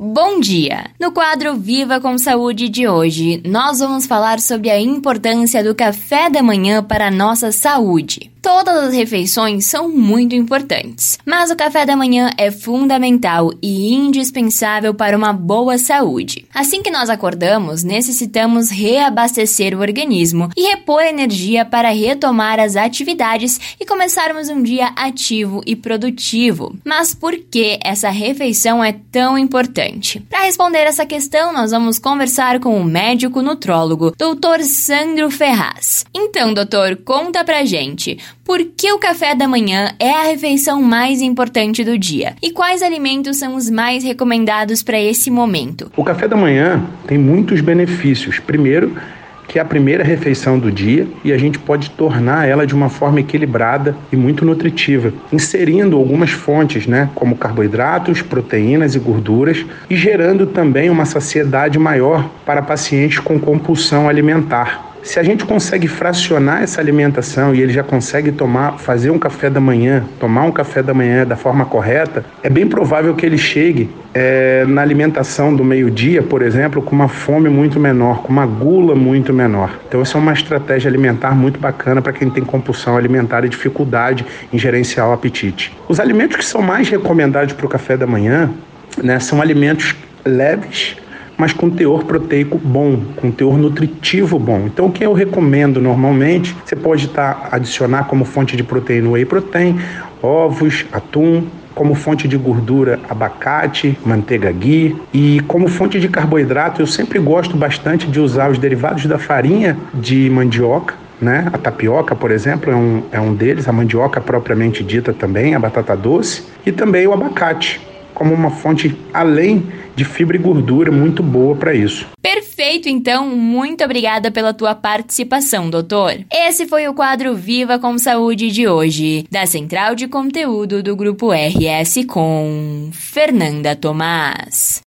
Bom dia! No quadro Viva com Saúde de hoje, nós vamos falar sobre a importância do café da manhã para a nossa saúde. Todas as refeições são muito importantes, mas o café da manhã é fundamental e indispensável para uma boa saúde. Assim que nós acordamos, necessitamos reabastecer o organismo e repor energia para retomar as atividades e começarmos um dia ativo e produtivo. Mas por que essa refeição é tão importante? Para responder essa questão, nós vamos conversar com o médico nutrólogo, Dr. Sandro Ferraz. Então, doutor, conta pra gente por que o café da manhã é a refeição mais importante do dia e quais alimentos são os mais recomendados para esse momento. O café da manhã tem muitos benefícios. Primeiro, que é a primeira refeição do dia e a gente pode tornar ela de uma forma equilibrada e muito nutritiva, inserindo algumas fontes, né, como carboidratos, proteínas e gorduras, e gerando também uma saciedade maior para pacientes com compulsão alimentar. Se a gente consegue fracionar essa alimentação e ele já consegue tomar, fazer um café da manhã, tomar um café da manhã da forma correta, é bem provável que ele chegue é, na alimentação do meio-dia, por exemplo, com uma fome muito menor, com uma gula muito menor. Então, essa é uma estratégia alimentar muito bacana para quem tem compulsão alimentar e dificuldade em gerenciar o apetite. Os alimentos que são mais recomendados para o café da manhã né, são alimentos leves mas com teor proteico bom, com teor nutritivo bom. Então, o que eu recomendo normalmente, você pode estar adicionar como fonte de proteína whey protein, ovos, atum, como fonte de gordura abacate, manteiga ghee e como fonte de carboidrato eu sempre gosto bastante de usar os derivados da farinha de mandioca né? A tapioca, por exemplo, é um, é um deles, a mandioca propriamente dita também, a batata doce, e também o abacate, como uma fonte além de fibra e gordura muito boa para isso. Perfeito, então, muito obrigada pela tua participação, doutor. Esse foi o quadro Viva com Saúde de hoje, da Central de Conteúdo do Grupo RS com Fernanda Tomás.